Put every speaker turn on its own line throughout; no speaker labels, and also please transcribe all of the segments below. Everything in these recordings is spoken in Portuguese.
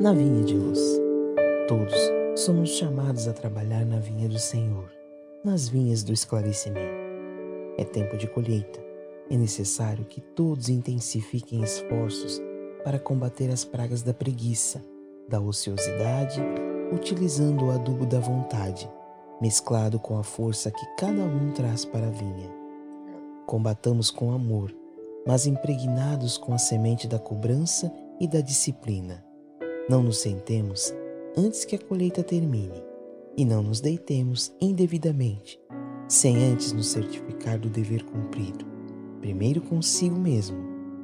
Na vinha de luz. Todos somos chamados a trabalhar na vinha do Senhor, nas vinhas do esclarecimento. É tempo de colheita. É necessário que todos intensifiquem esforços para combater as pragas da preguiça, da ociosidade, utilizando o adubo da vontade, mesclado com a força que cada um traz para a vinha. Combatamos com amor, mas impregnados com a semente da cobrança e da disciplina não nos sentemos antes que a colheita termine e não nos deitemos indevidamente, sem antes nos certificar do dever cumprido, primeiro consigo mesmo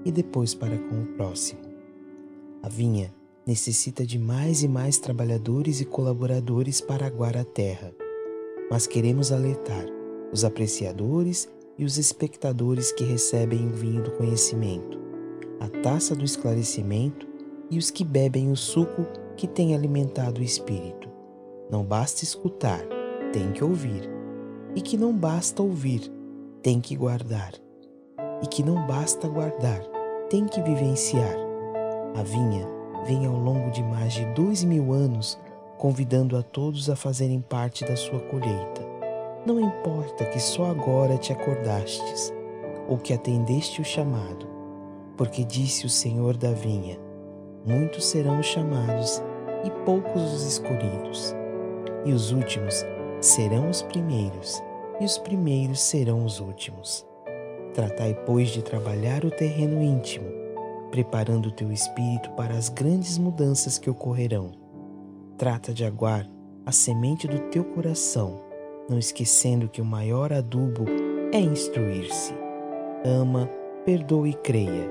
e depois para com o próximo. A vinha necessita de mais e mais trabalhadores e colaboradores para aguar a terra, mas queremos alertar os apreciadores e os espectadores que recebem o vinho do conhecimento, a taça do esclarecimento e os que bebem o suco que tem alimentado o espírito. Não basta escutar, tem que ouvir. E que não basta ouvir, tem que guardar. E que não basta guardar, tem que vivenciar. A vinha vem ao longo de mais de dois mil anos convidando a todos a fazerem parte da sua colheita. Não importa que só agora te acordastes ou que atendeste o chamado, porque disse o Senhor da vinha: muitos serão os chamados e poucos os escolhidos. E os últimos serão os primeiros, e os primeiros serão os últimos. Tratai, pois, de trabalhar o terreno íntimo, preparando o teu espírito para as grandes mudanças que ocorrerão. Trata de aguar a semente do teu coração, não esquecendo que o maior adubo é instruir-se. Ama, perdoa e creia.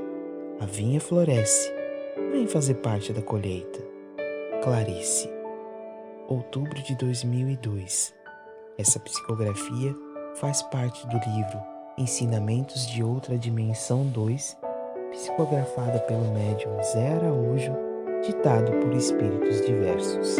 A vinha floresce Vem fazer parte da colheita. Clarice, outubro de 2002. Essa psicografia faz parte do livro Ensinamentos de Outra Dimensão 2, psicografada pelo médium Zé Araújo, ditado por espíritos diversos.